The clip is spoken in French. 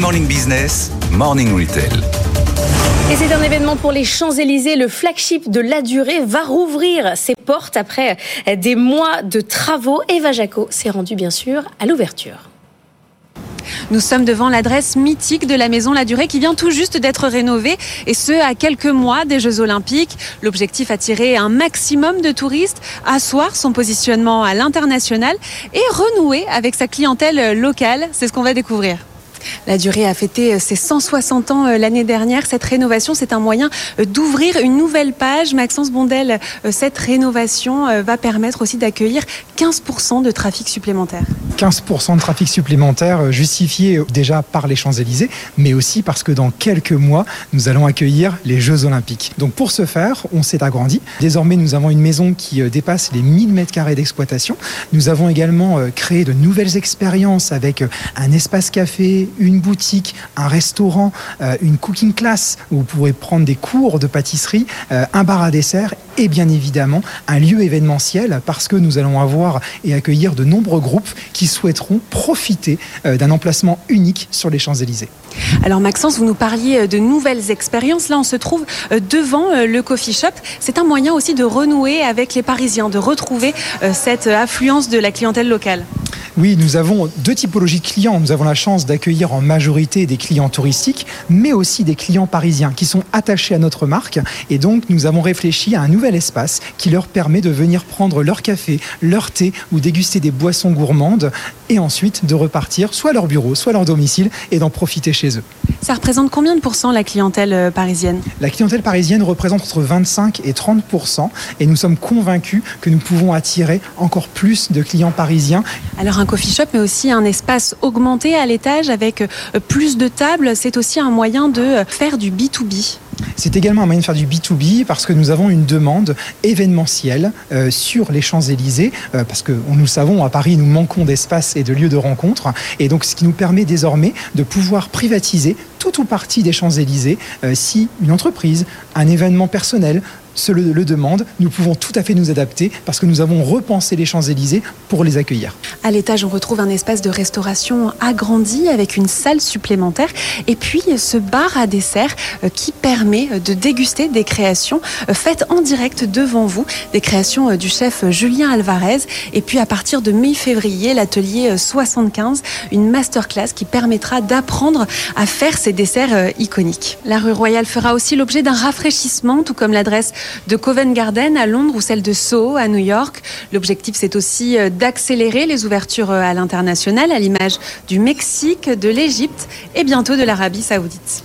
Morning Business, Morning Retail. Et c'est un événement pour les Champs-Élysées. Le flagship de la durée va rouvrir ses portes après des mois de travaux. Eva Jaco s'est rendue bien sûr à l'ouverture. Nous sommes devant l'adresse mythique de la maison La Durée qui vient tout juste d'être rénovée et ce à quelques mois des Jeux Olympiques. L'objectif attirer un maximum de touristes, asseoir son positionnement à l'international et renouer avec sa clientèle locale. C'est ce qu'on va découvrir. La durée a fêté euh, ses 160 ans euh, l'année dernière. Cette rénovation, c'est un moyen euh, d'ouvrir une nouvelle page. Maxence Bondel, cette rénovation va permettre aussi d'accueillir 15% de trafic supplémentaire. 15% de trafic supplémentaire justifié déjà par les Champs-Élysées, mais aussi parce que dans quelques mois, nous allons accueillir les Jeux Olympiques. Donc pour ce faire, on s'est agrandi. Désormais, nous avons une maison qui dépasse les 1000 mètres carrés d'exploitation. Nous avons également créé de nouvelles expériences avec un espace café, une boutique, un restaurant, euh, une cooking class où vous pourrez prendre des cours de pâtisserie, euh, un bar à dessert et bien évidemment un lieu événementiel parce que nous allons avoir et accueillir de nombreux groupes qui souhaiteront profiter euh, d'un emplacement unique sur les Champs-Élysées. Alors Maxence, vous nous parliez de nouvelles expériences. Là, on se trouve devant le coffee shop. C'est un moyen aussi de renouer avec les Parisiens, de retrouver cette affluence de la clientèle locale. Oui, nous avons deux typologies de clients. Nous avons la chance d'accueillir en majorité des clients touristiques, mais aussi des clients parisiens qui sont attachés à notre marque. Et donc, nous avons réfléchi à un nouvel espace qui leur permet de venir prendre leur café, leur thé ou déguster des boissons gourmandes et ensuite de repartir soit à leur bureau, soit à leur domicile et d'en profiter chez eux. Ça représente combien de pourcents la clientèle euh, parisienne? La clientèle parisienne représente entre 25 et 30% et nous sommes convaincus que nous pouvons attirer encore plus de clients parisiens. Alors un coffee shop, mais aussi un espace augmenté à l'étage avec euh, plus de tables. C'est aussi un moyen de euh, faire du B2B. C'est également un moyen de faire du B2B parce que nous avons une demande événementielle euh, sur les Champs-Élysées, parce que nous le savons, à Paris, nous manquons d'espace et de lieux de rencontre. Et donc, ce qui nous permet désormais de pouvoir privatiser tout ou partie des Champs-Élysées si une entreprise, un événement personnel, se le, demande, nous pouvons tout à fait nous adapter parce que nous avons repensé les Champs-Élysées pour les accueillir. À l'étage, on retrouve un espace de restauration agrandi avec une salle supplémentaire et puis ce bar à dessert euh, qui permet euh, de déguster des créations euh, faites en direct devant vous, des créations du chef Julien Alvarez et puis à partir de mi-février, l'atelier 75, une masterclass qui permettra d'apprendre à faire ces desserts iconiques. La rue Royale fera aussi l'objet d'un rafraîchissement tout comme l'adresse de Covent Garden à Londres ou celle de Soho à New York. L'objectif, c'est aussi euh, d'accélérer les ouvertures euh, à l'international, à l'image du Mexique, de l'Égypte et bientôt de l'Arabie saoudite.